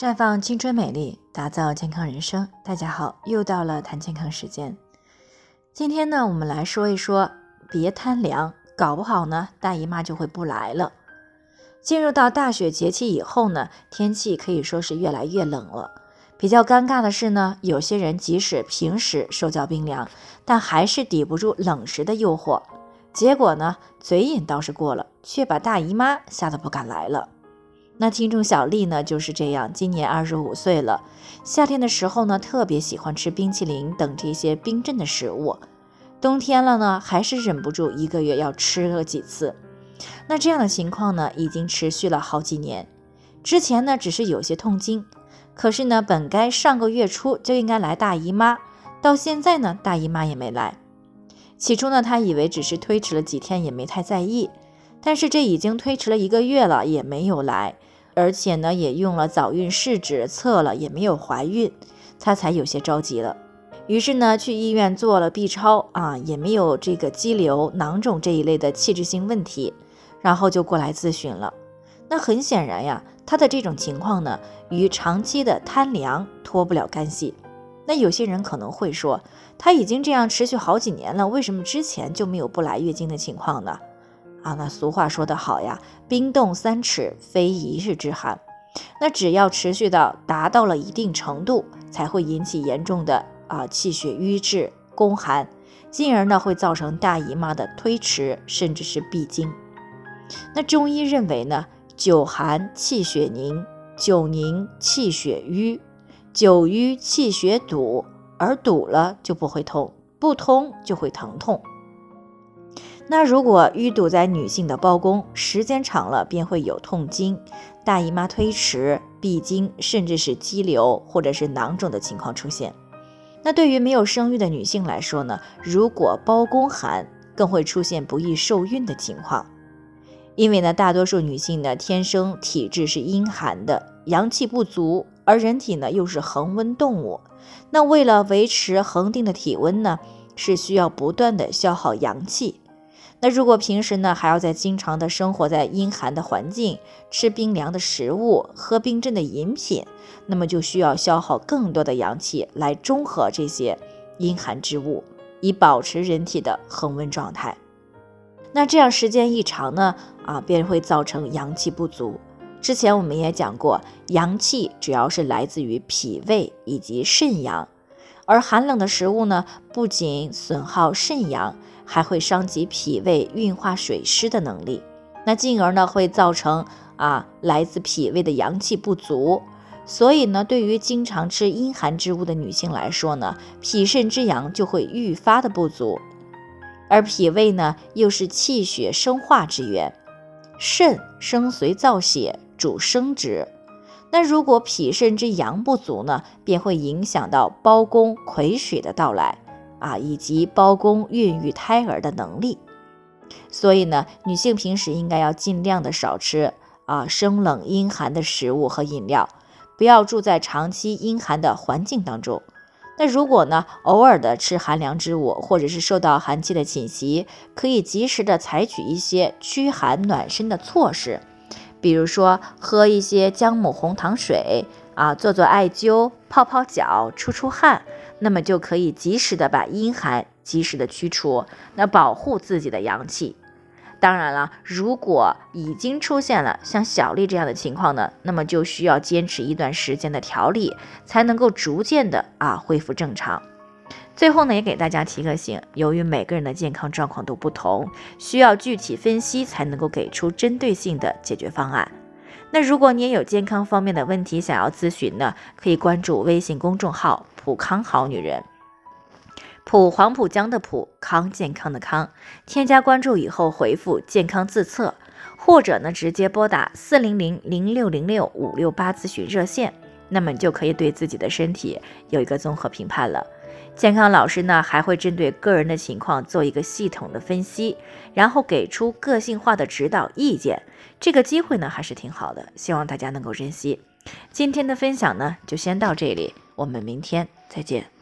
绽放青春美丽，打造健康人生。大家好，又到了谈健康时间。今天呢，我们来说一说，别贪凉，搞不好呢，大姨妈就会不来了。进入到大雪节气以后呢，天气可以说是越来越冷了。比较尴尬的是呢，有些人即使平时手脚冰凉，但还是抵不住冷食的诱惑，结果呢，嘴瘾倒是过了，却把大姨妈吓得不敢来了。那听众小丽呢就是这样，今年二十五岁了。夏天的时候呢，特别喜欢吃冰淇淋等这些冰镇的食物。冬天了呢，还是忍不住一个月要吃个几次。那这样的情况呢，已经持续了好几年。之前呢，只是有些痛经，可是呢，本该上个月初就应该来大姨妈，到现在呢，大姨妈也没来。起初呢，她以为只是推迟了几天，也没太在意。但是这已经推迟了一个月了，也没有来。而且呢，也用了早孕试纸测了，也没有怀孕，她才有些着急了。于是呢，去医院做了 B 超啊，也没有这个肌瘤、囊肿这一类的器质性问题，然后就过来咨询了。那很显然呀，她的这种情况呢，与长期的贪凉脱不了干系。那有些人可能会说，她已经这样持续好几年了，为什么之前就没有不来月经的情况呢？啊，那俗话说得好呀，冰冻三尺非一日之寒。那只要持续到达到了一定程度，才会引起严重的啊气血瘀滞、宫寒，进而呢会造成大姨妈的推迟，甚至是闭经。那中医认为呢，久寒气血凝，久凝气血瘀，久瘀气血堵，而堵了就不会痛，不通就会疼痛。那如果淤堵在女性的包宫，时间长了便会有痛经、大姨妈推迟、闭经，甚至是肌瘤或者是囊肿的情况出现。那对于没有生育的女性来说呢，如果包宫寒，更会出现不易受孕的情况。因为呢，大多数女性呢天生体质是阴寒的，阳气不足，而人体呢又是恒温动物，那为了维持恒定的体温呢，是需要不断的消耗阳气。那如果平时呢，还要在经常的生活在阴寒的环境，吃冰凉的食物，喝冰镇的饮品，那么就需要消耗更多的阳气来中和这些阴寒之物，以保持人体的恒温状态。那这样时间一长呢，啊，便会造成阳气不足。之前我们也讲过，阳气主要是来自于脾胃以及肾阳，而寒冷的食物呢，不仅损耗肾阳。还会伤及脾胃运化水湿的能力，那进而呢会造成啊来自脾胃的阳气不足。所以呢，对于经常吃阴寒之物的女性来说呢，脾肾之阳就会愈发的不足。而脾胃呢又是气血生化之源，肾生髓造血，主生殖。那如果脾肾之阳不足呢，便会影响到包宫癸水的到来。啊，以及包公孕育胎儿的能力，所以呢，女性平时应该要尽量的少吃啊生冷阴寒的食物和饮料，不要住在长期阴寒的环境当中。那如果呢，偶尔的吃寒凉之物，或者是受到寒气的侵袭，可以及时的采取一些驱寒暖身的措施，比如说喝一些姜母红糖水啊，做做艾灸，泡泡脚，出出汗。那么就可以及时的把阴寒及时的驱除，那保护自己的阳气。当然了，如果已经出现了像小丽这样的情况呢，那么就需要坚持一段时间的调理，才能够逐渐的啊恢复正常。最后呢，也给大家提个醒，由于每个人的健康状况都不同，需要具体分析才能够给出针对性的解决方案。那如果你也有健康方面的问题想要咨询呢，可以关注微信公众号“普康好女人”，普黄浦江的普康健康的康，添加关注以后回复“健康自测”，或者呢直接拨打四零零零六零六五六八咨询热线，那么你就可以对自己的身体有一个综合评判了。健康老师呢还会针对个人的情况做一个系统的分析，然后给出个性化的指导意见。这个机会呢还是挺好的，希望大家能够珍惜。今天的分享呢就先到这里，我们明天再见。